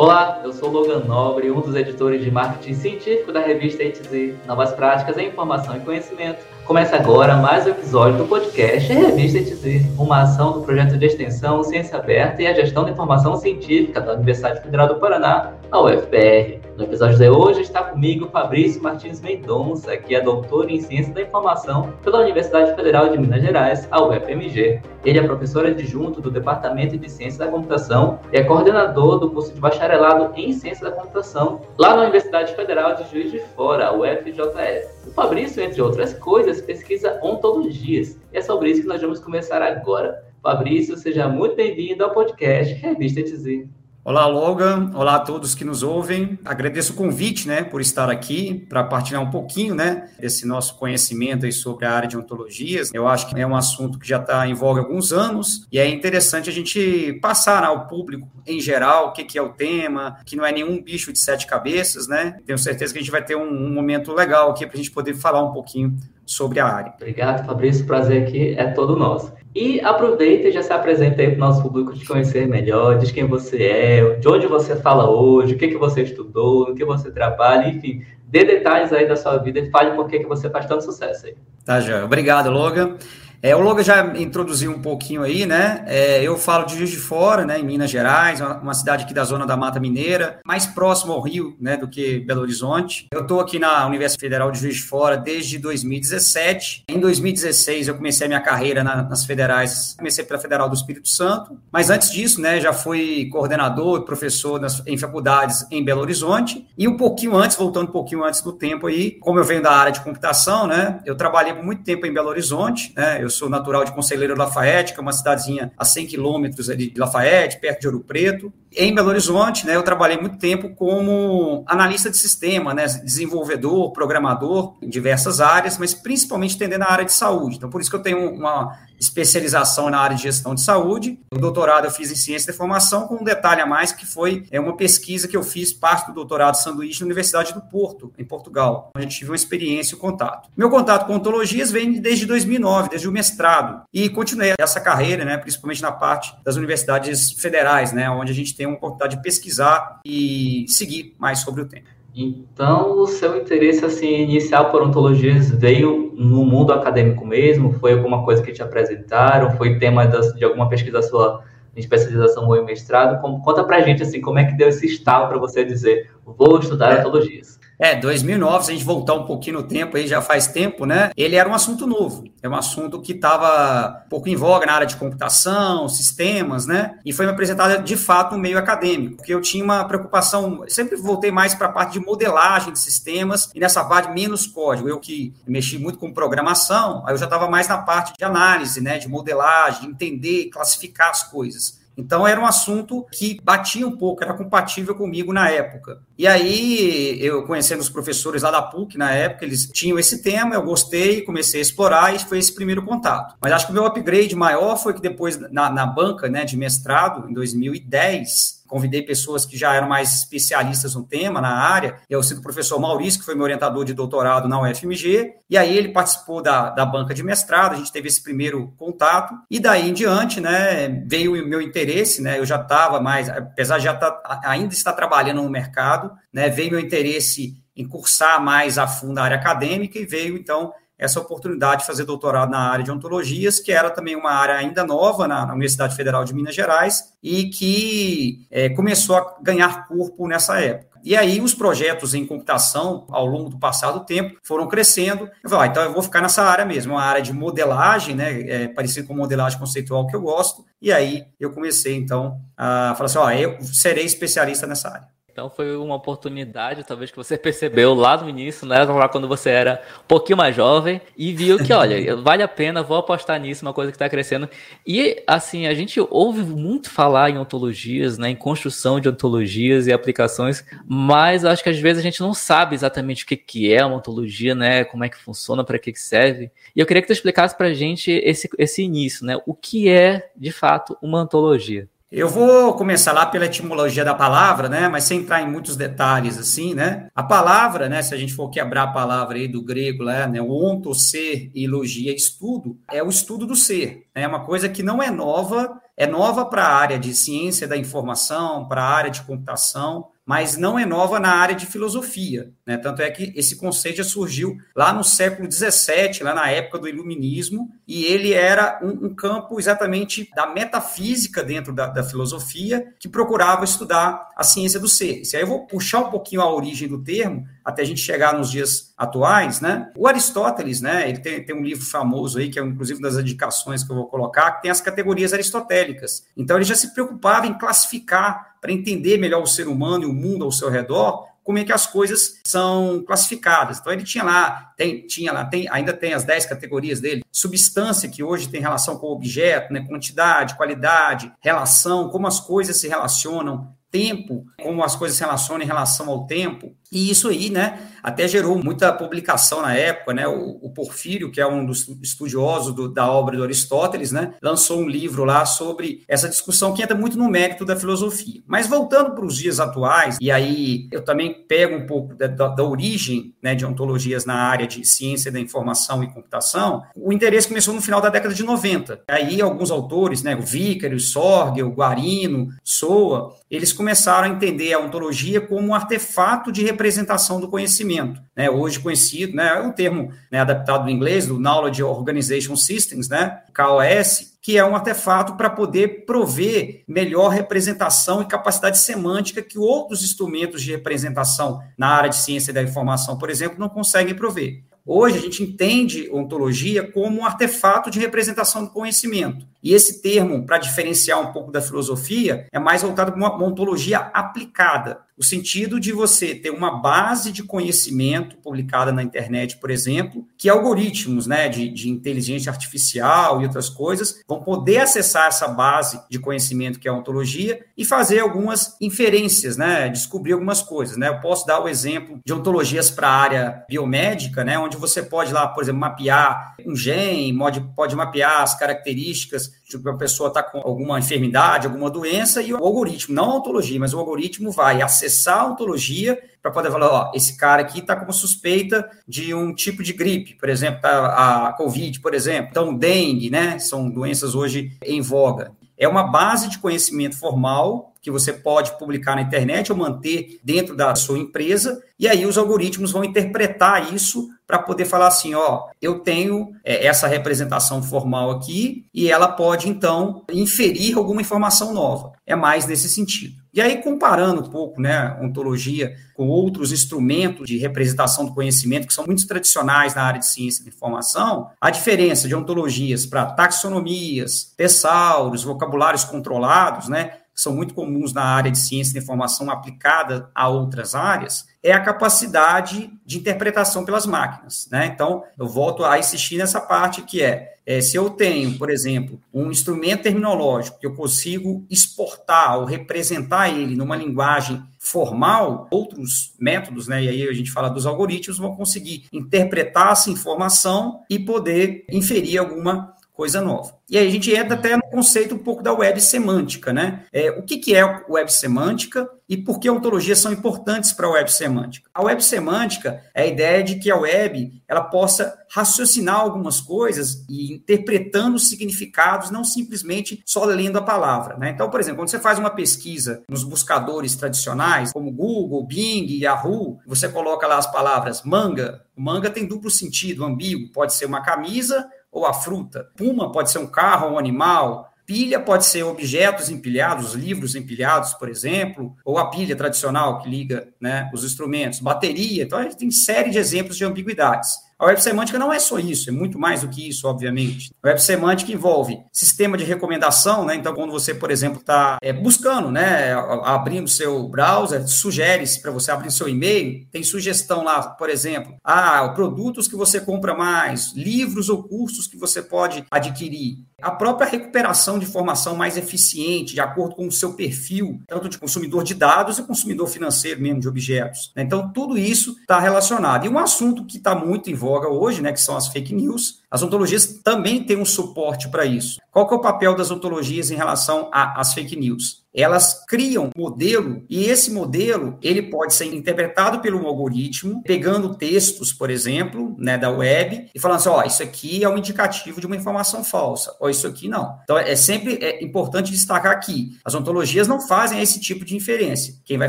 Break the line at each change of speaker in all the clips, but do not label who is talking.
Olá, eu sou Logan Nobre, um dos editores de marketing científico da revista ETZ, Novas Práticas em Informação e Conhecimento. Começa agora mais um episódio do podcast Revista ETZ, uma ação do projeto de extensão Ciência Aberta e a Gestão da Informação Científica da Universidade Federal do Paraná, a UFPR. No episódio de hoje está comigo Fabrício Martins Mendonça, que é doutor em Ciência da Informação pela Universidade Federal de Minas Gerais, a UFMG. Ele é professor adjunto do Departamento de Ciência da Computação e é coordenador do curso de bacharelado em Ciência da Computação lá na Universidade Federal de Juiz de Fora, UFJF. O Fabrício, entre outras coisas, pesquisa ontologias e é sobre isso que nós vamos começar agora. Fabrício, seja muito bem-vindo ao podcast Revista TZ.
Olá, Logan. Olá a todos que nos ouvem. Agradeço o convite, né, por estar aqui para partilhar um pouquinho, né, desse nosso conhecimento aí sobre a área de ontologias. Eu acho que é um assunto que já está em voga há alguns anos e é interessante a gente passar ao público em geral o que, que é o tema, que não é nenhum bicho de sete cabeças, né. Tenho certeza que a gente vai ter um, um momento legal aqui para a gente poder falar um pouquinho sobre a área.
Obrigado, Fabrício. O prazer aqui é todo nosso. E aproveita e já se apresenta aí para o nosso público te conhecer melhor, diz quem você é, de onde você fala hoje, o que, que você estudou, no que você trabalha, enfim, dê detalhes aí da sua vida e fale por que, que você faz tanto sucesso aí.
Tá, já. Obrigado, Logan. É, o Logan já introduziu um pouquinho aí, né? É, eu falo de Juiz de Fora, né, em Minas Gerais, uma cidade aqui da zona da Mata Mineira, mais próximo ao Rio, né, do que Belo Horizonte. Eu estou aqui na Universidade Federal de Juiz de Fora desde 2017. Em 2016 eu comecei a minha carreira na, nas federais, comecei pela Federal do Espírito Santo, mas antes disso, né, já fui coordenador, professor nas, em faculdades em Belo Horizonte. E um pouquinho antes, voltando um pouquinho antes do tempo aí, como eu venho da área de computação, né, eu trabalhei muito tempo em Belo Horizonte, né, eu eu sou natural de Conselheiro Lafayette, que é uma cidadezinha a 100 quilômetros de Lafayette, perto de Ouro Preto. Em Belo Horizonte, né, eu trabalhei muito tempo como analista de sistema, né, desenvolvedor, programador em diversas áreas, mas principalmente atendendo a área de saúde. Então, por isso que eu tenho uma especialização na área de gestão de saúde. O doutorado eu fiz em ciência da informação, com um detalhe a mais, que foi é, uma pesquisa que eu fiz, parte do doutorado sanduíche na Universidade do Porto, em Portugal, onde eu tive uma experiência e um contato. Meu contato com ontologias vem desde 2009, desde o mestrado, e continuei essa carreira, né, principalmente na parte das universidades federais, né, onde a gente tem uma oportunidade de pesquisar e seguir mais sobre o tema.
Então, o seu interesse assim inicial por ontologias veio no mundo acadêmico mesmo? Foi alguma coisa que te apresentaram? Foi tema das, de alguma pesquisa sua em especialização ou em mestrado? Como, conta pra gente assim, como é que deu esse estalo para você dizer, vou estudar é. ontologias?
É, 2009, se a gente voltar um pouquinho no tempo, aí já faz tempo, né? Ele era um assunto novo, é um assunto que estava um pouco em voga na área de computação, sistemas, né? E foi me apresentado de fato no meio acadêmico, porque eu tinha uma preocupação, sempre voltei mais para a parte de modelagem de sistemas e nessa parte menos código. Eu que mexi muito com programação, aí eu já estava mais na parte de análise, né? De modelagem, de entender, classificar as coisas. Então era um assunto que batia um pouco, era compatível comigo na época. E aí, eu conhecendo os professores lá da PUC na época, eles tinham esse tema, eu gostei, comecei a explorar e foi esse primeiro contato. Mas acho que o meu upgrade maior foi que depois, na, na banca né, de mestrado, em 2010, convidei pessoas que já eram mais especialistas no tema, na área. Eu cito o professor Maurício, que foi meu orientador de doutorado na UFMG, e aí ele participou da, da banca de mestrado, a gente teve esse primeiro contato, e daí em diante, né, veio o meu interesse, né, eu já estava mais, apesar de já tá, ainda estar trabalhando no mercado, né, veio meu interesse em cursar mais a fundo a área acadêmica, e veio, então, essa oportunidade de fazer doutorado na área de ontologias, que era também uma área ainda nova na, na Universidade Federal de Minas Gerais e que é, começou a ganhar corpo nessa época. E aí os projetos em computação, ao longo do passado tempo, foram crescendo. Eu falei, ah, então eu vou ficar nessa área mesmo, uma área de modelagem, né, é, parecido com modelagem conceitual que eu gosto. E aí eu comecei, então, a falar assim, ó, eu serei especialista nessa área.
Então foi uma oportunidade, talvez que você percebeu lá no início, né? Lá quando você era um pouquinho mais jovem e viu que, olha, vale a pena, vou apostar nisso, uma coisa que está crescendo. E assim, a gente ouve muito falar em ontologias, né? Em construção de ontologias e aplicações, mas acho que às vezes a gente não sabe exatamente o que, que é uma ontologia, né? Como é que funciona, para que, que serve. E eu queria que tu explicasse para a gente esse, esse início, né? O que é, de fato, uma ontologia?
Eu vou começar lá pela etimologia da palavra, né? Mas sem entrar em muitos detalhes, assim, né? A palavra, né? Se a gente for quebrar a palavra aí do grego, né? O onto, ser e logia, estudo, é o estudo do ser. É uma coisa que não é nova, é nova para a área de ciência da informação, para a área de computação, mas não é nova na área de filosofia. Né? Tanto é que esse conceito já surgiu lá no século XVII, lá na época do Iluminismo, e ele era um, um campo exatamente da metafísica dentro da, da, filosofia, que procurava estudar a ciência do ser. E aí eu vou puxar um pouquinho a origem do termo, até a gente chegar nos dias atuais, né? O Aristóteles, né? Ele tem, tem um livro famoso aí, que é inclusive das indicações que eu vou colocar, que tem as categorias aristotélicas. Então ele já se preocupava em classificar para entender melhor o ser humano e o mundo ao seu redor, como é que as coisas são classificadas. Então ele tinha lá, tem, tinha lá, tem, ainda tem as 10 categorias dele, substância que hoje tem relação com o objeto, né, quantidade, qualidade, relação, como as coisas se relacionam, tempo, como as coisas se relacionam em relação ao tempo. E isso aí, né, até gerou muita publicação na época, né? O, o Porfírio, que é um dos estudiosos do, da obra do Aristóteles, né, lançou um livro lá sobre essa discussão que entra muito no mérito da filosofia. Mas voltando para os dias atuais, e aí eu também pego um pouco da, da, da origem né, de ontologias na área de ciência da informação e computação, o interesse começou no final da década de 90. Aí alguns autores, né, o Vícaro, Sorge, o Guarino, Soa, eles começaram a entender a ontologia como um artefato de representação do conhecimento, né? Hoje conhecido, né? É um termo né, adaptado do inglês, do Knowledge Organization Systems, né? KOS, que é um artefato para poder prover melhor representação e capacidade semântica que outros instrumentos de representação na área de ciência da informação, por exemplo, não conseguem prover. Hoje a gente entende ontologia como um artefato de representação do conhecimento. E esse termo, para diferenciar um pouco da filosofia, é mais voltado para uma ontologia aplicada o sentido de você ter uma base de conhecimento publicada na internet, por exemplo, que algoritmos né, de, de inteligência artificial e outras coisas vão poder acessar essa base de conhecimento que é a ontologia e fazer algumas inferências, né, descobrir algumas coisas. Né? Eu posso dar o exemplo de ontologias para a área biomédica, né, onde você pode lá, por exemplo, mapear um gene, pode, pode mapear as características de que a pessoa está com alguma enfermidade, alguma doença, e o algoritmo, não a ontologia, mas o algoritmo vai acessar a ontologia para poder falar, ó, esse cara aqui está com suspeita de um tipo de gripe, por exemplo, tá, a Covid, por exemplo, então dengue, né, são doenças hoje em voga. É uma base de conhecimento formal que você pode publicar na internet ou manter dentro da sua empresa, e aí os algoritmos vão interpretar isso para poder falar assim, ó, eu tenho é, essa representação formal aqui e ela pode então inferir alguma informação nova. É mais nesse sentido. E aí comparando um pouco, né, ontologia com outros instrumentos de representação do conhecimento que são muito tradicionais na área de ciência da informação, a diferença de ontologias para taxonomias, tessauros, vocabulários controlados, né, são muito comuns na área de ciência da informação aplicada a outras áreas, é a capacidade de interpretação pelas máquinas. Né? Então, eu volto a insistir nessa parte que é, é, se eu tenho, por exemplo, um instrumento terminológico que eu consigo exportar ou representar ele numa linguagem formal, outros métodos, né, e aí a gente fala dos algoritmos, vão conseguir interpretar essa informação e poder inferir alguma coisa nova. E aí a gente entra até no conceito um pouco da web semântica, né? É, o que, que é web semântica e por que ontologias são importantes para a web semântica? A web semântica é a ideia de que a web ela possa raciocinar algumas coisas e interpretando significados, não simplesmente só lendo a palavra. Né? Então, por exemplo, quando você faz uma pesquisa nos buscadores tradicionais, como Google, Bing, Yahoo, você coloca lá as palavras manga. Manga tem duplo sentido, ambíguo, pode ser uma camisa ou a fruta. Puma pode ser um carro ou um animal. Pilha pode ser objetos empilhados, livros empilhados, por exemplo, ou a pilha tradicional que liga né, os instrumentos, bateria. Então, a gente tem série de exemplos de ambiguidades. A web semântica não é só isso, é muito mais do que isso, obviamente. A web semântica envolve sistema de recomendação, né? Então, quando você, por exemplo, está é, buscando, né, abrindo seu browser, sugere para você abrir seu e-mail, tem sugestão lá, por exemplo, ah, produtos que você compra mais, livros ou cursos que você pode adquirir. A própria recuperação de informação mais eficiente, de acordo com o seu perfil, tanto de consumidor de dados e consumidor financeiro mesmo de objetos. Né? Então, tudo isso está relacionado. E um assunto que está muito em voga hoje, né, que são as fake news, as ontologias também têm um suporte para isso. Qual que é o papel das ontologias em relação às fake news? Elas criam um modelo e esse modelo ele pode ser interpretado pelo algoritmo, pegando textos, por exemplo, né, da web e falando assim, ó, oh, isso aqui é um indicativo de uma informação falsa, ou isso aqui não. Então é sempre é importante destacar aqui, as ontologias não fazem esse tipo de inferência. Quem vai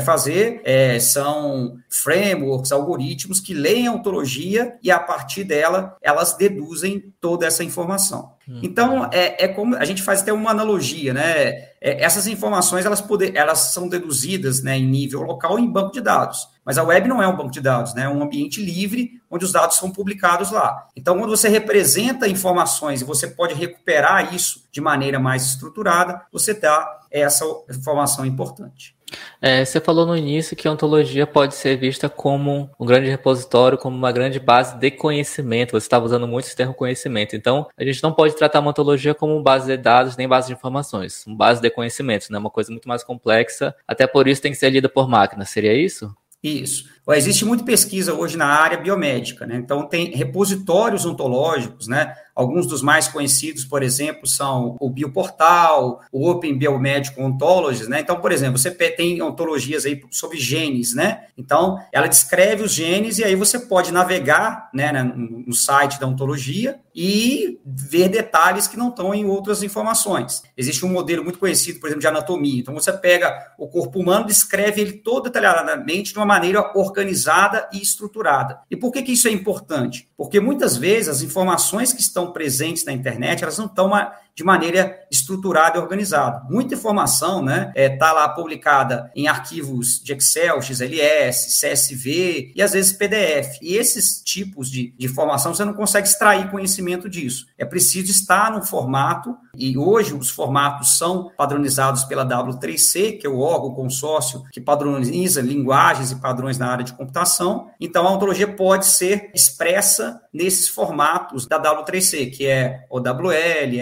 fazer é, são frameworks, algoritmos que leem a ontologia e a partir dela elas deduzem toda essa informação. Hum. Então, é, é como a gente faz até uma analogia, né? É, essas informações elas, poder, elas são deduzidas né, em nível local em banco de dados. Mas a web não é um banco de dados, né? é um ambiente livre onde os dados são publicados lá. Então, quando você representa informações e você pode recuperar isso de maneira mais estruturada, você dá essa informação importante.
É, você falou no início que a ontologia pode ser vista como um grande repositório, como uma grande base de conhecimento. Você estava usando muito esse termo conhecimento. Então, a gente não pode tratar uma ontologia como base de dados nem base de informações, uma base de conhecimento, né? Uma coisa muito mais complexa. Até por isso tem que ser lida por máquina. Seria isso?
Isso. Existe muita pesquisa hoje na área biomédica, né? Então, tem repositórios ontológicos, né? Alguns dos mais conhecidos, por exemplo, são o Bioportal, o Open Biomedical Ontologies, né? Então, por exemplo, você tem ontologias aí sobre genes, né? Então, ela descreve os genes e aí você pode navegar, né, no site da ontologia e ver detalhes que não estão em outras informações. Existe um modelo muito conhecido, por exemplo, de anatomia. Então, você pega o corpo humano, descreve ele todo detalhadamente de uma maneira organizada e estruturada. E por que, que isso é importante? Porque muitas vezes as informações que estão presentes na internet, elas não estão de maneira estruturada e organizada. Muita informação né, está é, tá lá publicada em arquivos de Excel, XLS, CSV e às vezes PDF. E esses tipos de, de informação você não consegue extrair conhecimento disso. É preciso estar no formato, e hoje os formatos são padronizados pela W3C, que é o órgão consórcio que padroniza linguagens e padrões na área de computação. Então a ontologia pode ser expressa nesses formatos da W3C, que é OWL,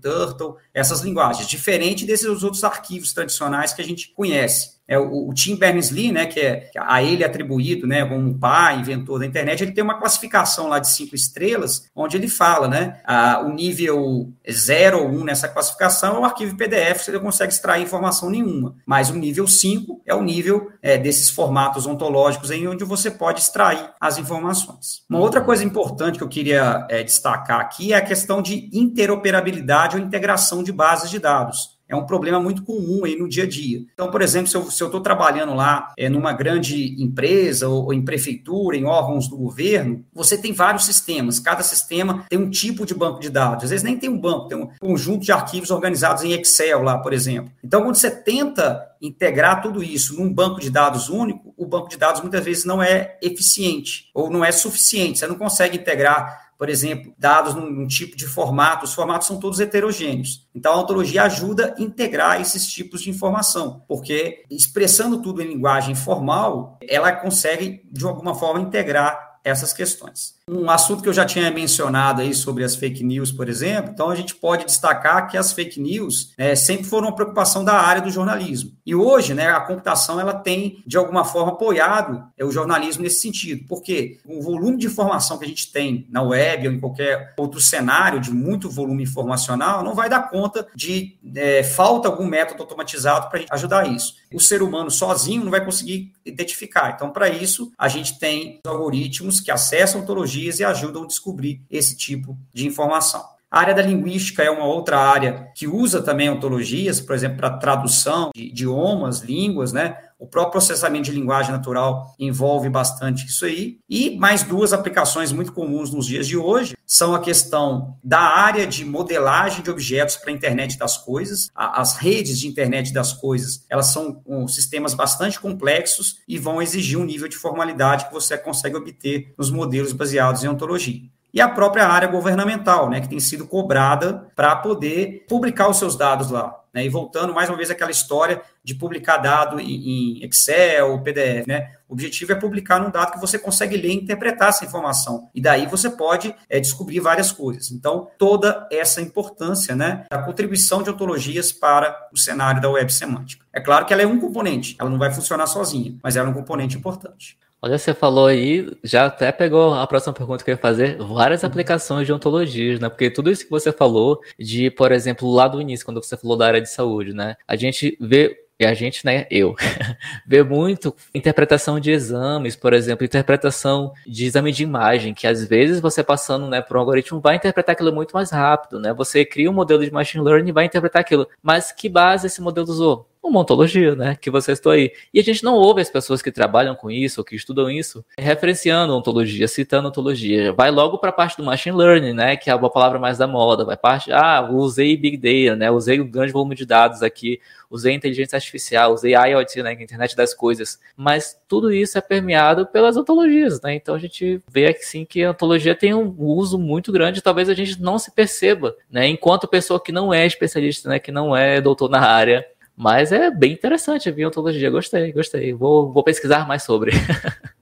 Turtle, essas linguagens, diferente desses outros arquivos tradicionais que a gente conhece. É, o, o Tim Berners-Lee, né, que é a ele atribuído, né, como pai, inventor da internet, ele tem uma classificação lá de cinco estrelas, onde ele fala, né, a, o nível 0 ou 1 um nessa classificação é o arquivo PDF, você não consegue extrair informação nenhuma, mas o nível 5 é o nível é, desses formatos ontológicos em onde você pode extrair as informações. Uma outra coisa importante que eu queria é, destacar aqui é a questão de interoperabilidade ou integração de bases de dados é um problema muito comum aí no dia a dia. Então, por exemplo, se eu estou trabalhando lá é, numa grande empresa ou, ou, em prefeitura, em órgãos do governo, você tem vários sistemas. Cada sistema tem um tipo de banco de dados. Às vezes nem tem um banco, tem um conjunto de arquivos organizados em Excel lá, por exemplo. Então, quando você tenta integrar tudo isso num banco de dados único, o banco de dados muitas vezes não é eficiente ou não é suficiente. Você não consegue integrar por exemplo, dados num, num, tipo de formato, os formatos são todos heterogêneos. Então, a ontologia ajuda a integrar esses tipos de informação, porque expressando tudo em linguagem formal, ela consegue, de alguma forma, integrar essas questões. Um assunto que eu já tinha mencionado aí sobre as fake news, por exemplo, então a gente pode destacar que as fake news né, sempre foram uma preocupação da área do jornalismo. E hoje, né, a computação ela tem, de alguma forma, apoiado é, o jornalismo nesse sentido, porque o volume de informação que a gente tem na web ou em qualquer outro cenário de muito volume informacional não vai dar conta de é, falta algum método automatizado para ajudar isso. O ser humano sozinho não vai conseguir identificar. Então, para isso, a gente tem algoritmos que acessam ontologia e ajudam a descobrir esse tipo de informação. A área da linguística é uma outra área que usa também ontologias, por exemplo, para tradução de idiomas, línguas, né? O próprio processamento de linguagem natural envolve bastante isso aí. E mais duas aplicações muito comuns nos dias de hoje são a questão da área de modelagem de objetos para a internet das coisas. As redes de internet das coisas, elas são sistemas bastante complexos e vão exigir um nível de formalidade que você consegue obter nos modelos baseados em ontologia e a própria área governamental, né, que tem sido cobrada para poder publicar os seus dados lá. Né? E voltando mais uma vez àquela história de publicar dado em, Excel, PDF, né? O objetivo é publicar num dado que você consegue ler e interpretar essa informação. E daí você pode é, descobrir várias coisas. Então, toda essa importância né, da contribuição de ontologias para o cenário da web semântica. É claro que ela é um componente, ela não vai funcionar sozinha, mas ela é um componente importante.
Olha, você falou aí, já até pegou a próxima pergunta que eu ia fazer, várias aplicações de ontologias, né? Porque tudo isso que você falou, de, por exemplo, lá do início, quando você falou da área de saúde, né? A gente vê e a gente, né, eu, vê muito interpretação de exames, por exemplo, interpretação de exame de imagem, que às vezes você passando, né, por um algoritmo vai interpretar aquilo muito mais rápido, né? Você cria um modelo de machine learning e vai interpretar aquilo. Mas que base esse modelo usou? Uma ontologia, né? Que você estou aí. E a gente não ouve as pessoas que trabalham com isso, ou que estudam isso, referenciando ontologia, citando ontologia. Vai logo para a parte do machine learning, né? Que é uma palavra mais da moda. Vai parte, ah, usei big data, né? Usei um grande volume de dados aqui, usei inteligência artificial, usei IoT, né? É internet das coisas. Mas tudo isso é permeado pelas ontologias, né? Então a gente vê aqui sim que a ontologia tem um uso muito grande, talvez a gente não se perceba, né? Enquanto pessoa que não é especialista, né? Que não é doutor na área, mas é bem interessante a biontologia, gostei, gostei. Vou, vou pesquisar mais sobre.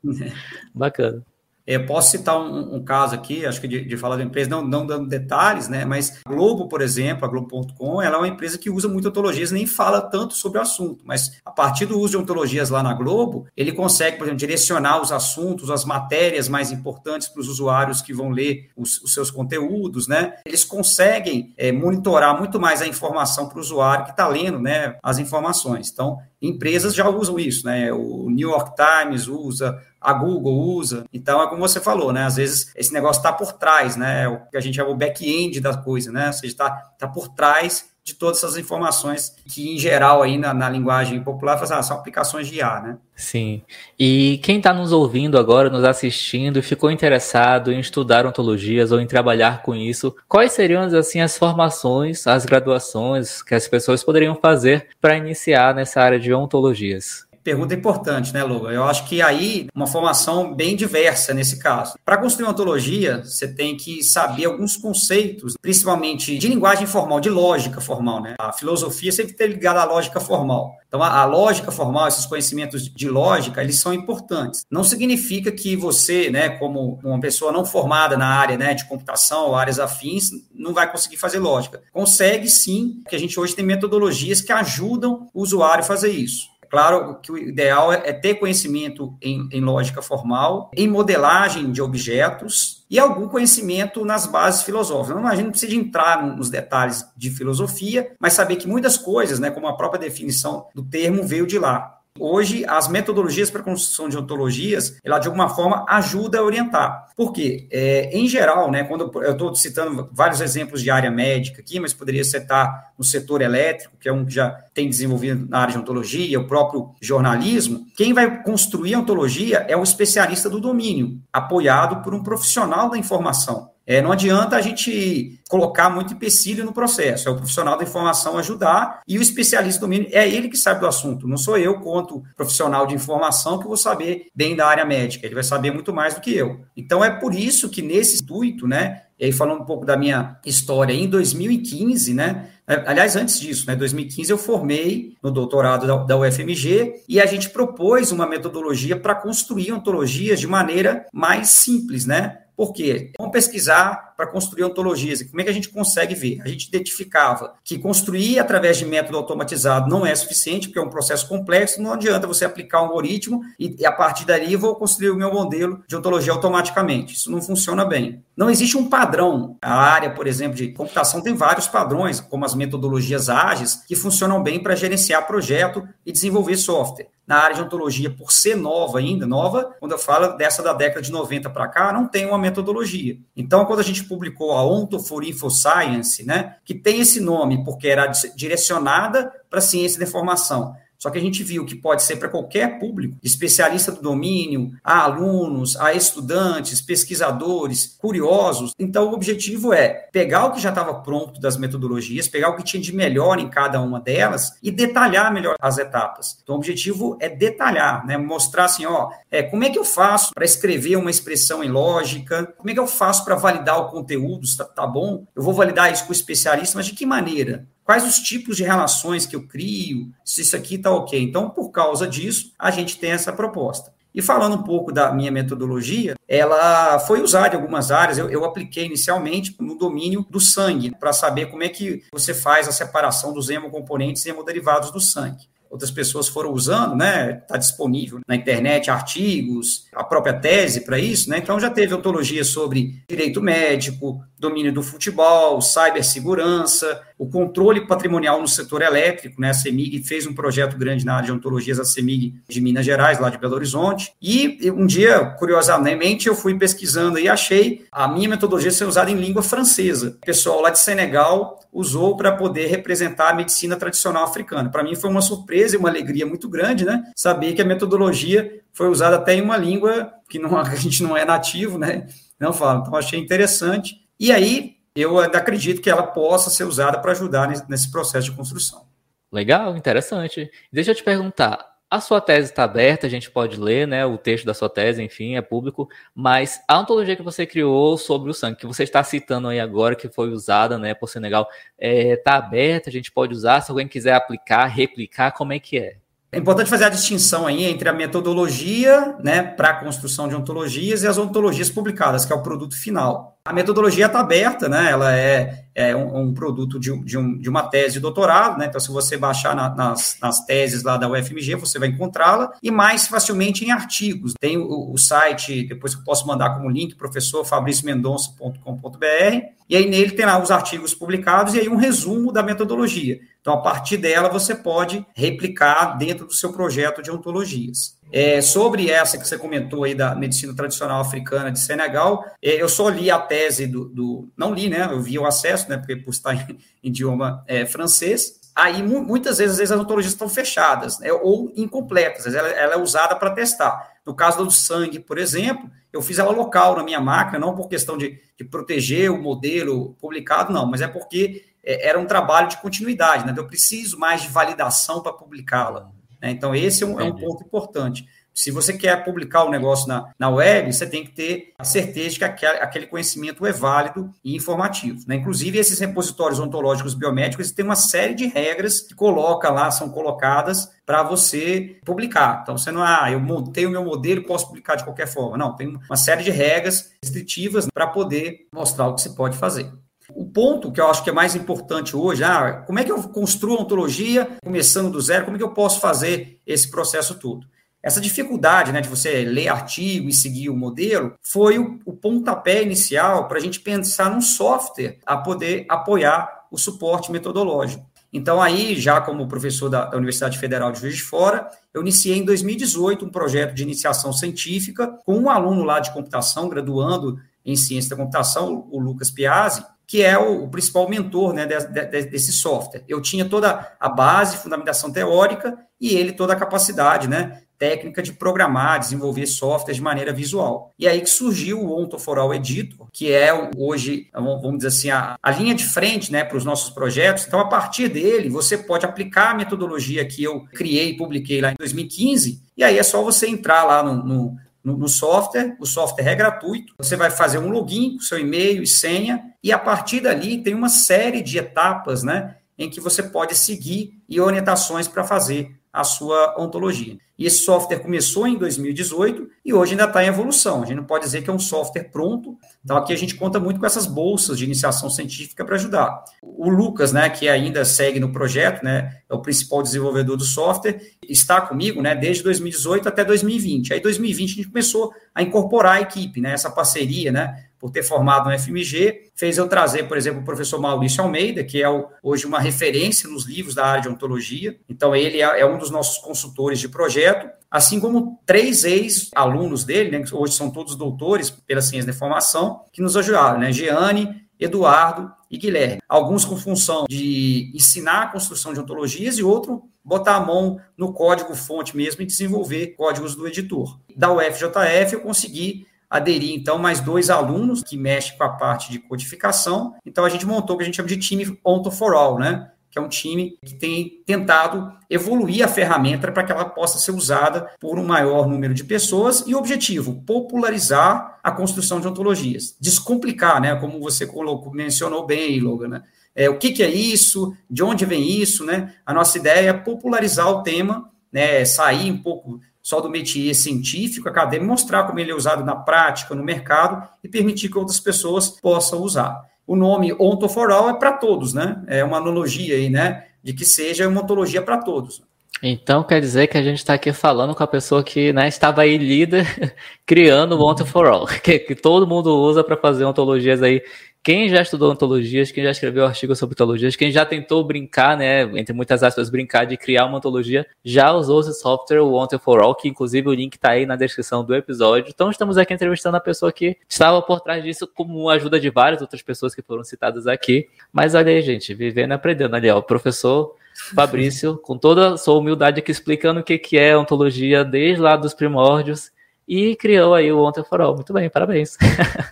Bacana.
Eu posso citar um, um, caso aqui, acho que de, de falar da empresa, não, não, dando detalhes, né? Mas a Globo, por exemplo, a Globo.com, ela é uma empresa que usa muito ontologias, nem fala tanto sobre o assunto, mas a partir do uso de ontologias lá na Globo, ele consegue, por exemplo, direcionar os assuntos, as matérias mais importantes para os usuários que vão ler os, os, seus conteúdos, né? Eles conseguem é, monitorar muito mais a informação para o usuário que está lendo, né? As informações. Então, empresas já usam isso, né? O New York Times usa, a Google usa. Então, é como você falou, né? Às vezes esse negócio está por trás, né? O que a gente chama o back-end da coisa, né? Ou seja, está tá por trás de todas essas informações que, em geral, aí na, na linguagem popular, faz, ah, são aplicações de IA, né?
Sim. E quem está nos ouvindo agora, nos assistindo, e ficou interessado em estudar ontologias ou em trabalhar com isso, quais seriam, assim, as formações, as graduações que as pessoas poderiam fazer para iniciar nessa área de ontologias?
Pergunta importante, né, Logan? Eu acho que aí uma formação bem diversa nesse caso. Para construir uma ontologia, você tem que saber alguns conceitos, principalmente de linguagem formal, de lógica formal, né? A filosofia sempre tem ligada à lógica formal. Então, a, a, lógica formal, esses conhecimentos de lógica, eles são importantes. Não significa que você, né, como uma pessoa não formada na área né, de computação ou áreas afins, não vai conseguir fazer lógica. Consegue sim, porque a gente hoje tem metodologias que ajudam o usuário a fazer isso. Claro que o ideal é, é ter conhecimento em, em, lógica formal, em modelagem de objetos e algum conhecimento nas bases filosóficas. Não imagino que precisa entrar nos detalhes de filosofia, mas saber que muitas coisas, né, como a própria definição do termo, veio de lá. Hoje, as metodologias para construção de ontologias, ela de alguma forma ajuda a orientar. Por quê? É, em geral, né, quando eu estou citando vários exemplos de área médica aqui, mas poderia citar no setor elétrico, que é um que já tem desenvolvido na área de ontologia, o próprio jornalismo, quem vai construir a ontologia é o especialista do domínio, apoiado por um profissional da informação. É, não adianta a gente colocar muito empecilho no processo, é o profissional da informação ajudar e o especialista do domínio é ele que sabe do assunto, não sou eu, quanto profissional de informação, que vou saber bem da área médica, ele vai saber muito mais do que eu. Então é por isso que nesse intuito, né, e aí falando um pouco da minha história, em 2015, né, Aliás, antes disso, né, 2015 eu formei no doutorado da, da UFMG e a gente propôs uma metodologia para construir ontologias de maneira mais simples, né? Por quê? Vamos pesquisar para construir ontologias. E como é que a gente consegue ver? A gente identificava que construir através de método automatizado não é suficiente, porque é um processo complexo, não adianta você aplicar um algoritmo e, e a partir dali vou construir o meu modelo de ontologia automaticamente. Isso não funciona bem. Não existe um padrão. A área, por exemplo, de computação tem vários padrões, como as metodologias ágeis, que funcionam bem para gerenciar projeto e desenvolver software na área de ontologia, por ser nova ainda, nova, quando eu falo dessa da década de 90 para cá, não tem uma metodologia. Então, quando a gente publicou a Onto for Infoscience, né, que tem esse nome porque era direcionada para a ciência da informação, só que a gente viu que pode ser para qualquer público, especialista do domínio, a alunos, a estudantes, pesquisadores, curiosos. Então, o objetivo é pegar o que já estava pronto das metodologias, pegar o que tinha de melhor em cada uma delas e detalhar melhor as etapas. Então, o objetivo é detalhar, né? mostrar assim, ó, é, como é que eu faço para escrever uma expressão em lógica, como é que eu faço para validar o conteúdo, tá, tá bom? Eu vou validar isso com o especialista, mas de que maneira? Quais os tipos de relações que eu crio, se isso aqui está ok. Então, por causa disso, a gente tem essa proposta. E falando um pouco da minha metodologia, ela foi usada em algumas áreas. Eu, eu apliquei inicialmente no domínio do sangue, para saber como é que você faz a separação dos hemocomponentes e hemoderivados do sangue. outras pessoas foram usando, né? Está disponível na internet artigos, a própria tese para isso, né? Então já teve ontologia sobre direito médico, domínio do futebol, cibersegurança, o controle patrimonial no setor elétrico, né? A CEMIG fez um projeto grande na área de ontologias, a CEMIG de Minas Gerais, lá de Belo Horizonte. E um dia, curiosamente, eu fui pesquisando e achei a minha metodologia ser usada em língua francesa. O pessoal lá de Senegal usou para poder representar a medicina tradicional africana. Para mim foi uma surpresa e uma alegria muito grande, né? Saber que a metodologia foi usada até em uma língua que não, a gente não é nativo, né? Não fala. Então achei interessante. E aí eu acredito que ela possa ser usada para ajudar nesse, processo de construção.
Legal, interessante. Deixa eu te perguntar, a sua tese está aberta, a gente pode ler, né? O texto da sua tese, enfim, é público. Mas a ontologia que você criou sobre o sangue, que você está citando aí agora, que foi usada, né, por Senegal, está é, tá aberta, a gente pode usar. Se alguém quiser aplicar, replicar, como é que é?
É importante fazer a distinção aí entre a metodologia, né, para a construção de ontologias e as ontologias publicadas, que é o produto final. A metodologia está aberta, né? Ela é, é um, um, produto de, de, um, de, uma tese de doutorado, né? Então, se você baixar na, nas, nas, teses lá da UFMG, você vai encontrá-la, e mais facilmente em artigos. Tem o, o site, depois eu posso mandar como link, professor fabriciomendonça.com.br, e aí nele tem lá os artigos publicados e aí um resumo da metodologia. Então, a partir dela, você pode replicar dentro do seu projeto de ontologias. É, sobre essa que você comentou aí da medicina tradicional africana de Senegal, é, eu só li a tese do, do, Não li, né? Eu vi o acesso, né? Porque por estar em, em idioma é, francês. Aí, muitas vezes, vezes, as ontologias estão fechadas, né, ou incompletas, ela, ela é usada para testar. No caso do sangue, por exemplo, eu fiz ela local na minha máquina, não por questão de, de proteger o modelo publicado, não, mas é porque é, era um trabalho de continuidade, né? Então, eu preciso mais de validação para publicá-la. Né? Então, esse é um, é um, ponto importante. Se você quer publicar o negócio na, na web, você tem que ter a certeza de que aquele, aquele conhecimento é válido e informativo. Né? Inclusive, esses repositórios ontológicos biomédicos têm uma série de regras que coloca lá, são colocadas para você publicar. Então, você não, ah, eu montei o meu modelo e posso publicar de qualquer forma. Não, tem uma série de regras restritivas para poder mostrar o que se pode fazer. O ponto que eu acho que é mais importante hoje, ah, como é que eu construo a ontologia começando do zero? Como é que eu posso fazer esse processo todo? Essa dificuldade né, de você ler artigo e seguir o modelo foi o, o pontapé inicial para a gente pensar num software a poder apoiar o suporte metodológico. Então, aí, já como professor da, da, Universidade Federal de Juiz de Fora, eu iniciei em 2018 um projeto de iniciação científica com um aluno lá de computação, graduando em ciência da computação, o Lucas Piazzi, que é o, o principal mentor né, de, de, desse software. Eu tinha toda a base, fundamentação teórica, e ele toda a capacidade né, técnica de programar, desenvolver software de maneira visual. E aí que surgiu o Ontoforal Editor, que é hoje, vamos dizer assim, a, a linha de frente né, para os nossos projetos. Então, a partir dele, você pode aplicar a metodologia que eu criei e publiquei lá em 2015, e aí é só você entrar lá no, no no, no, software, o software é gratuito, você vai fazer um login com seu e-mail e senha, e a partir dali tem uma série de etapas, né, em que você pode seguir e orientações para fazer a sua ontologia. E esse software começou em 2018 e hoje ainda está em evolução. A gente não pode dizer que é um software pronto. Então aqui a gente conta muito com essas bolsas de iniciação científica para ajudar. O Lucas, né, que ainda segue no projeto, né, é o principal desenvolvedor do software, está comigo, né, desde 2018 até 2020. Aí 2020 a gente começou a incorporar a equipe, né, essa parceria, né, por ter formado no FMG, fez eu trazer, por exemplo, o professor Maurício Almeida, que é hoje uma referência nos livros da área de ontologia. Então, ele é, é um dos nossos consultores de projeto, assim como três ex-alunos dele, né, que hoje são todos doutores pela ciência da informação, que nos ajudaram, né? Jeane, Eduardo e Guilherme. Alguns com função de ensinar a construção de ontologias e outro botar a mão no código fonte mesmo e desenvolver códigos do editor. Da UFJF eu consegui aderir, então, mais dois alunos que mexem com a parte de codificação. Então, a gente montou o que a gente chama de time Onto for All, né? que é um time que tem tentado evoluir a ferramenta para que ela possa ser usada por um maior número de pessoas e objetivo, popularizar a construção de ontologias, descomplicar, né, como você colocou, mencionou bem, Logan, né? É, o que, que é isso, de onde vem isso, né? A nossa ideia é popularizar o tema, né, sair um pouco só do métier científico, acadêmico, mostrar como ele é usado na prática, no mercado e permitir que outras pessoas possam usar. O nome Onto for All é para todos, né? É uma analogia aí, né? De que seja uma ontologia para todos.
Então quer dizer que a gente está aqui falando com a pessoa que né, estava aí líder criando o for All, que, que todo mundo usa para fazer ontologias aí quem já estudou ontologias, quem já escreveu artigos sobre ontologias, quem já tentou brincar, né, entre muitas aspas, brincar de criar uma ontologia, já usou esse software, o Wanted for All, que inclusive o link está aí na descrição do episódio. Então estamos aqui entrevistando a pessoa que estava por trás disso, como ajuda de várias outras pessoas que foram citadas aqui. Mas olha aí, gente, vivendo e aprendendo. Ali, ó, o professor Fabrício, com toda a sua humildade aqui, explicando o que, que é ontologia desde lá dos primórdios e criou aí o Ontem for All. Muito bem, parabéns.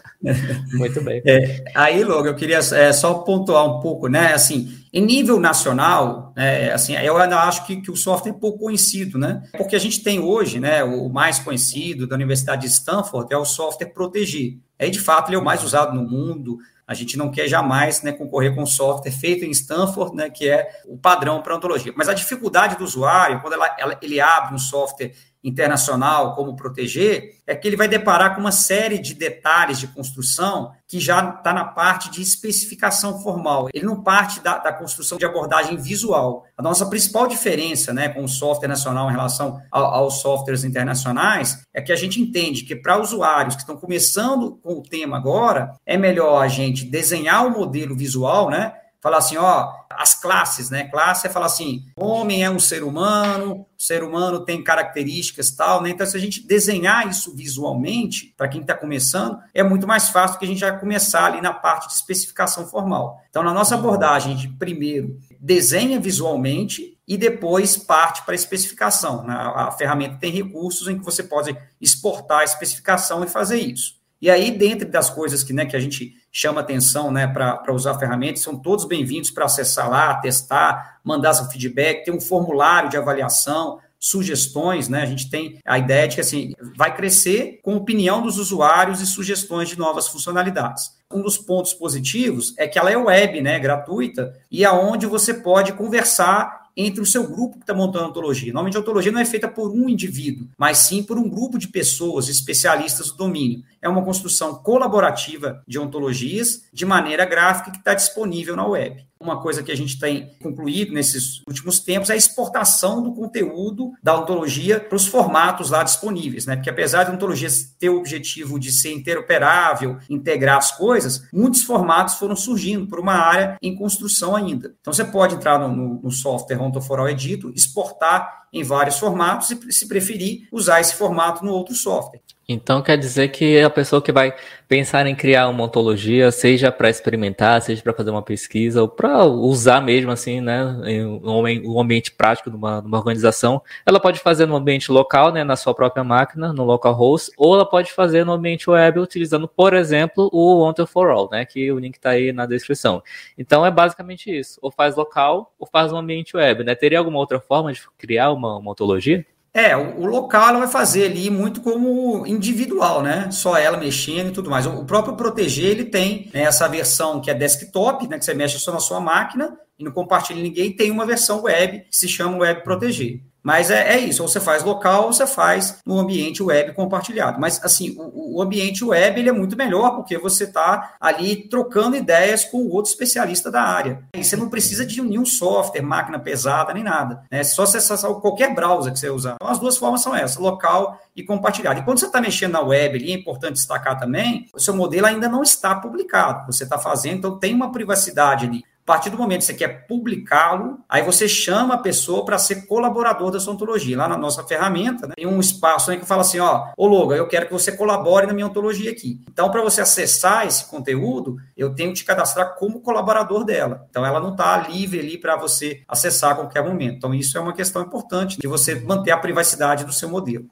Muito bem. É, aí, logo, eu queria é, só pontuar um pouco, né? Assim, em nível nacional, é, assim, eu ainda acho que, que, o software é pouco conhecido, né? Porque a gente tem hoje, né, o mais conhecido da Universidade de Stanford é o software Proteger. É, de fato, ele é o mais usado no mundo. A gente não quer jamais né, concorrer com software feito em Stanford, né, que é o padrão para ontologia. Mas a dificuldade do usuário, quando ela, ela, ele abre um software internacional, como proteger, é que ele vai deparar com uma série de detalhes de construção que já está na parte de especificação formal. Ele não parte da, da, construção de abordagem visual. A nossa principal diferença né, com o software nacional em relação ao, aos softwares internacionais é que a gente entende que para usuários que estão começando com o tema agora, é melhor a gente desenhar o modelo visual, né? Falar assim, ó, as classes, né? Classe é falar assim, homem é um ser humano, ser humano tem características tal, né? Então, se a gente desenhar isso visualmente, para quem está começando, é muito mais fácil que a gente já começar ali na parte de especificação formal. Então, na nossa abordagem, gente primeiro desenha visualmente e depois parte para a especificação. Né? A ferramenta tem recursos em que você pode exportar a especificação e fazer isso. E aí, dentro das coisas que, né, que a gente chama atenção né, para usar a ferramenta, são todos bem-vindos para acessar lá, testar, mandar seu feedback, tem um formulário de avaliação, sugestões, né? A gente tem a ideia de que assim vai crescer com opinião dos usuários e sugestões de novas funcionalidades. Um dos pontos positivos é que ela é web, né, gratuita, e aonde é você pode conversar entre o seu grupo que está montando a ontologia. Normalmente a ontologia não é feita por um indivíduo, mas sim por um grupo de pessoas especialistas do domínio. É uma construção colaborativa de ontologias de maneira gráfica que está disponível na web. Uma coisa que a gente tem concluído nesses últimos tempos é a exportação do conteúdo da ontologia para os formatos lá disponíveis, né? Porque apesar de a ontologia ter o objetivo de ser interoperável, integrar as coisas, muitos formatos foram surgindo por uma área em construção ainda. Então você pode entrar no, no, no software Ontoforal Edito, exportar em vários formatos e, se preferir, usar esse formato no outro software.
Então quer dizer que a pessoa que vai pensar em criar uma ontologia, seja para experimentar, seja para fazer uma pesquisa, ou para usar mesmo assim, né, um ambiente prático de uma, organização, ela pode fazer no ambiente local, né, na sua própria máquina, no localhost, ou ela pode fazer no ambiente web utilizando, por exemplo, o Wanted for All, né, que o link está aí na descrição. Então é basicamente isso, ou faz local, ou faz no ambiente web, né? Teria alguma outra forma de criar uma, uma ontologia?
É, o, o, local ela vai fazer ali muito como individual, né? Só ela mexendo e tudo mais. O, o próprio Proteger, ele tem né, essa versão que é desktop, né? Que você mexe só na sua máquina e não compartilha ninguém. Tem uma versão web que se chama Web Proteger. Mas é, é, isso, ou você faz local ou você faz no ambiente web compartilhado. Mas, assim, o, o ambiente web ele é muito melhor porque você está ali trocando ideias com o outro especialista da área. E você não precisa de nenhum software, máquina pesada, nem nada. É só acessar qualquer browser que você usar. Então, as duas formas são essas, local e compartilhado. E quando você está mexendo na web, ali, é importante destacar também, o seu modelo ainda não está publicado. Você está fazendo, então tem uma privacidade ali. A partir do momento que você quer publicá-lo, aí você chama a pessoa para ser colaborador da sua ontologia. Lá na nossa ferramenta, né, tem um espaço aí que fala assim: ó, ô Loga, eu quero que você colabore na minha ontologia aqui. Então, para você acessar esse conteúdo, eu tenho que te cadastrar como colaborador dela. Então, ela não está livre ali para você acessar a qualquer momento. Então, isso é uma questão importante de você manter a privacidade do seu modelo.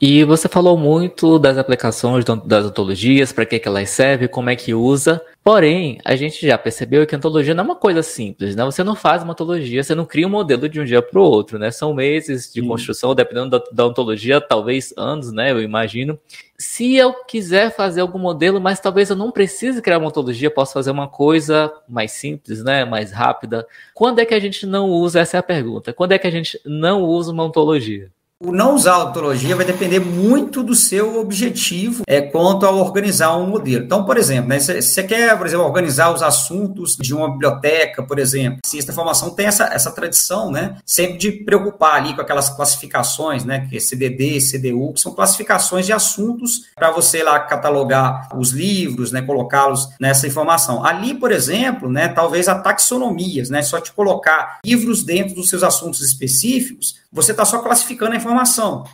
E você falou muito das aplicações das ontologias, para que, que elas servem, como é que usa. Porém, a gente já percebeu que a ontologia não é uma coisa simples, né? Você não faz uma ontologia, você não cria um modelo de um dia para o outro, né? São meses de Sim. construção, dependendo da, da, ontologia, talvez anos, né? Eu imagino. Se eu quiser fazer algum modelo, mas talvez eu não precise criar uma ontologia, posso fazer uma coisa mais simples, né? Mais rápida. Quando é que a gente não usa? Essa é a pergunta. Quando é que a gente não usa uma ontologia?
O não usar a ontologia vai depender muito do seu objetivo é, quanto a organizar um modelo. Então, por exemplo, né, se você quer, por exemplo, organizar os assuntos de uma biblioteca, por exemplo, ciência da informação tem essa, essa tradição, né, sempre de preocupar ali com aquelas classificações, né, que é CDD, CDU, que são classificações de assuntos para você lá catalogar os livros, né, colocá-los nessa informação. Ali, por exemplo, né, talvez a taxonomias, né, só te colocar livros dentro dos seus assuntos específicos, você está só classificando a informação.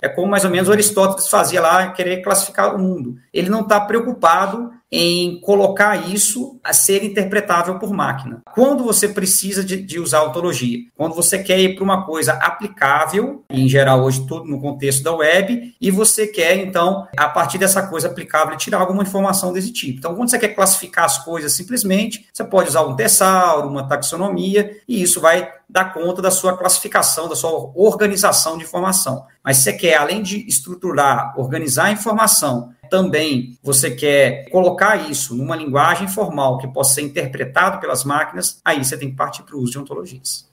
É como mais ou menos Aristóteles fazia lá, querer classificar o mundo. Ele não está preocupado em colocar isso a ser interpretável por máquina. Quando você precisa de, de usar ontologia? Quando você quer ir para uma coisa aplicável, em geral hoje tudo no contexto da web, e você quer então, a partir dessa coisa aplicável, tirar alguma informação desse tipo. Então, quando você quer classificar as coisas simplesmente, você pode usar um tesauro, uma taxonomia, e isso vai dar conta da sua classificação, da sua organização de informação. Mas você quer, além de estruturar, organizar a informação, também você quer colocar isso numa linguagem formal que possa ser interpretado pelas máquinas, aí você tem que partir para o uso de ontologias.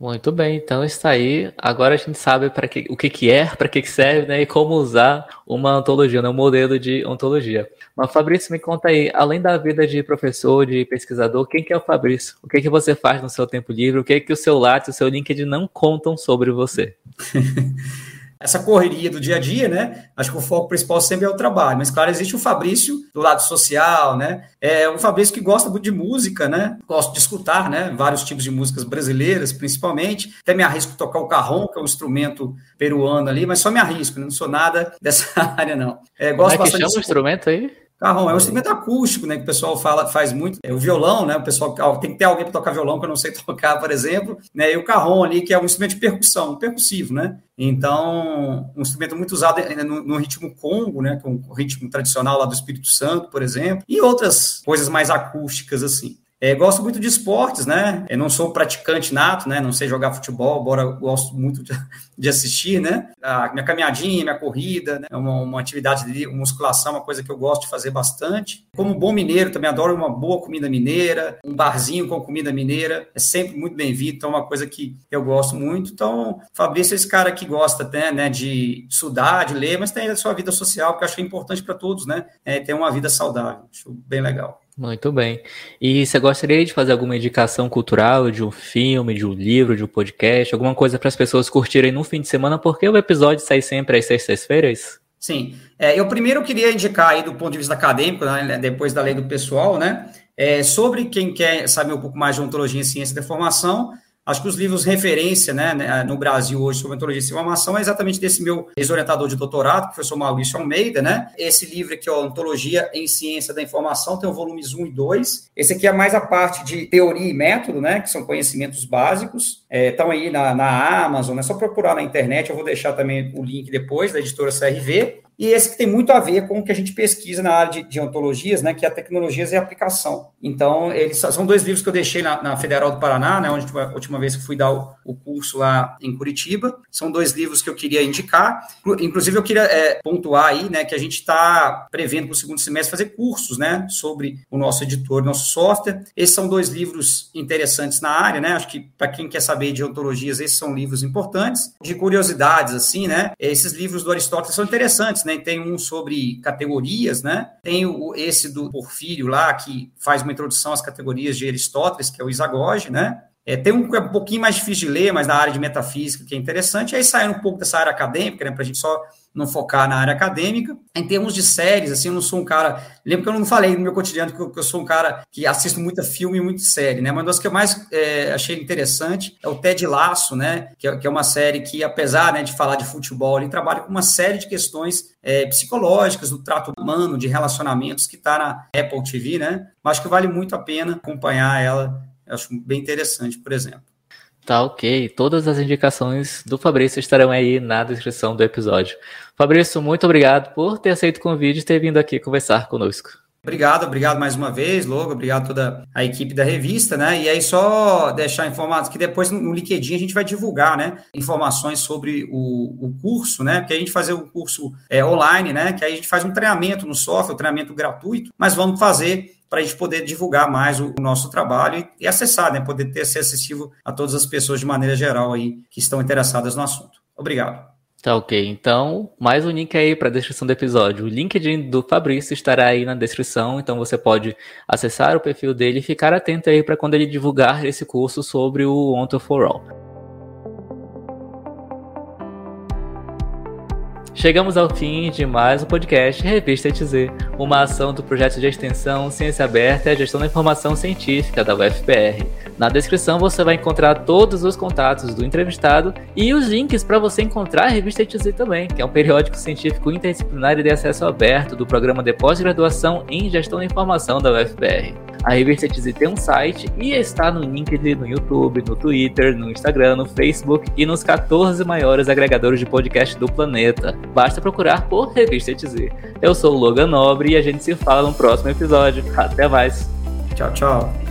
Muito bem, então está aí. Agora a gente sabe para que, o que, que é, para que, que serve, né, e como usar uma ontologia, né, um modelo de ontologia. Mas Fabrício, me conta aí, além da vida de professor, de pesquisador, quem que é o Fabrício? O que que você faz no seu tempo livre? O que que o seu Lattes, o seu LinkedIn não contam sobre você?
essa correria do dia a dia, né? Acho que o foco principal sempre é o trabalho. Mas, claro, existe o Fabrício do lado social, né? É um Fabrício que gosta muito de música, né? Gosto de escutar, né? Vários tipos de músicas brasileiras, principalmente. Até me arrisco tocar o carrom, que é um instrumento peruano ali, mas só me arrisco, né? não sou nada dessa área, não.
É, gosto Como é que chama o instrumento aí?
Carrom, é um instrumento acústico, né? Que o pessoal fala, faz muito. É o violão, né? O pessoal tem que ter alguém para tocar violão, que eu não sei tocar, por exemplo. Né? E o carrom ali, que é um instrumento de percussão, percussivo, né? Então, um instrumento muito usado no, no ritmo congo, né? Que é um ritmo tradicional lá do Espírito Santo, por exemplo. E outras coisas mais acústicas, assim. É, gosto muito de esportes, né? Eu não sou praticante nato, né? Não sei jogar futebol, embora gosto muito de, de assistir, né? A minha caminhadinha, minha corrida, né? É uma, uma atividade de musculação, uma coisa que eu gosto de fazer bastante. Como bom mineiro, também adoro uma boa comida mineira, um barzinho com comida mineira, é sempre muito bem-vindo, então é uma coisa que eu gosto muito. Então, Fabrício é esse cara que gosta até, né, de estudar, de ler, mas tem a sua vida social, que eu acho que é importante para todos, né? É ter uma vida saudável, acho bem legal.
Muito bem. E você gostaria de fazer alguma indicação cultural de um filme, de um livro, de um podcast, alguma coisa para as pessoas curtirem no fim de semana, porque o episódio sai sempre às sextas-feiras?
Sim. É, eu primeiro queria indicar aí do ponto de vista acadêmico, né, depois da lei do pessoal, né? É, sobre quem quer saber um pouco mais de ontologia e ciência da formação, Acho que os livros referência né, né, no Brasil hoje sobre ontologia e informação é exatamente desse meu ex-orientador de doutorado, professor Maurício Almeida, né? Esse livro aqui, ó, Ontologia em Ciência da Informação, tem o volumes 1 e 2. Esse aqui é mais a parte de teoria e método, né? Que são conhecimentos básicos. Estão é, aí na, na Amazon, é só procurar na internet, eu vou deixar também o link depois da editora CRV. E esse que tem muito a ver com o que a gente pesquisa na área de, de ontologias, né, que é tecnologias e aplicação. Então, eles são dois livros que eu deixei na, na Federal do Paraná, né, onde a última vez que fui dar o, o, curso lá em Curitiba. São dois livros que eu queria indicar. Inclusive, eu queria é, pontuar aí, né, que a gente está prevendo para o segundo semestre fazer cursos, né, sobre o nosso editor, nosso software. Esses são dois livros interessantes na área, né, acho que para quem quer saber de ontologias, esses são livros importantes. De curiosidades, assim, né, esses livros do Aristóteles são interessantes, né, né? Tem um sobre categorias, né? Tem o, esse do Porfírio lá, que faz uma introdução às categorias de Aristóteles, que é o Isagoge, né? É, tem um que é um pouquinho mais difícil de ler, mas na área de metafísica, que é interessante. Aí saindo um pouco dessa área acadêmica, né? Para a gente só não focar na área acadêmica. Em termos de séries, assim, eu não sou um cara. Lembro que eu não falei no meu cotidiano que eu, que eu sou um cara que assisto muita filme e muita série, né? Mas uma das que eu mais é, achei interessante é o Ted Laço, né? Que é, que é, uma série que, apesar né, de falar de futebol, ele trabalha com uma série de questões é, psicológicas, do trato humano, de relacionamentos, que está na Apple TV, né? Mas acho que vale muito a pena acompanhar ela. Eu acho bem interessante, por exemplo.
Tá ok. Todas as indicações do Fabrício estarão aí na descrição do episódio. Fabrício, muito obrigado por ter aceito o convite e ter vindo aqui conversar conosco.
Obrigado, obrigado mais uma vez, Logo, obrigado a toda a equipe da revista, né? E aí só deixar informados que depois no LinkedIn a gente vai divulgar, né? Informações sobre o, o curso, né? Porque a gente fazer o curso é, online, né? Que aí a gente faz um treinamento no software, um treinamento gratuito, mas vamos fazer para a gente poder divulgar mais o, o nosso trabalho e, e, acessar, né? Poder ter ser acessível a todas as pessoas de maneira geral aí que estão interessadas no assunto. Obrigado.
Tá ok. Então, mais um link aí para a descrição do episódio. O LinkedIn do Fabrício estará aí na descrição, então você pode acessar o perfil dele e ficar atento aí para quando ele divulgar esse curso sobre o Onto for All. Chegamos ao fim de mais um podcast Revista ETZ, uma ação do projeto de extensão Ciência Aberta e Gestão da Informação Científica da UFPR. Na descrição você vai encontrar todos os contatos do entrevistado e os links para você encontrar a Revista ETZ também, que é um periódico científico interdisciplinar e de acesso aberto do programa de pós-graduação em Gestão da Informação da UFPR. A revista tem um site e está no LinkedIn, no YouTube, no Twitter, no Instagram, no Facebook e nos 14 maiores agregadores de podcast do planeta. Basta procurar por Revista. Eu sou o Logan Nobre e a gente se fala no próximo episódio. Até mais.
Tchau, tchau.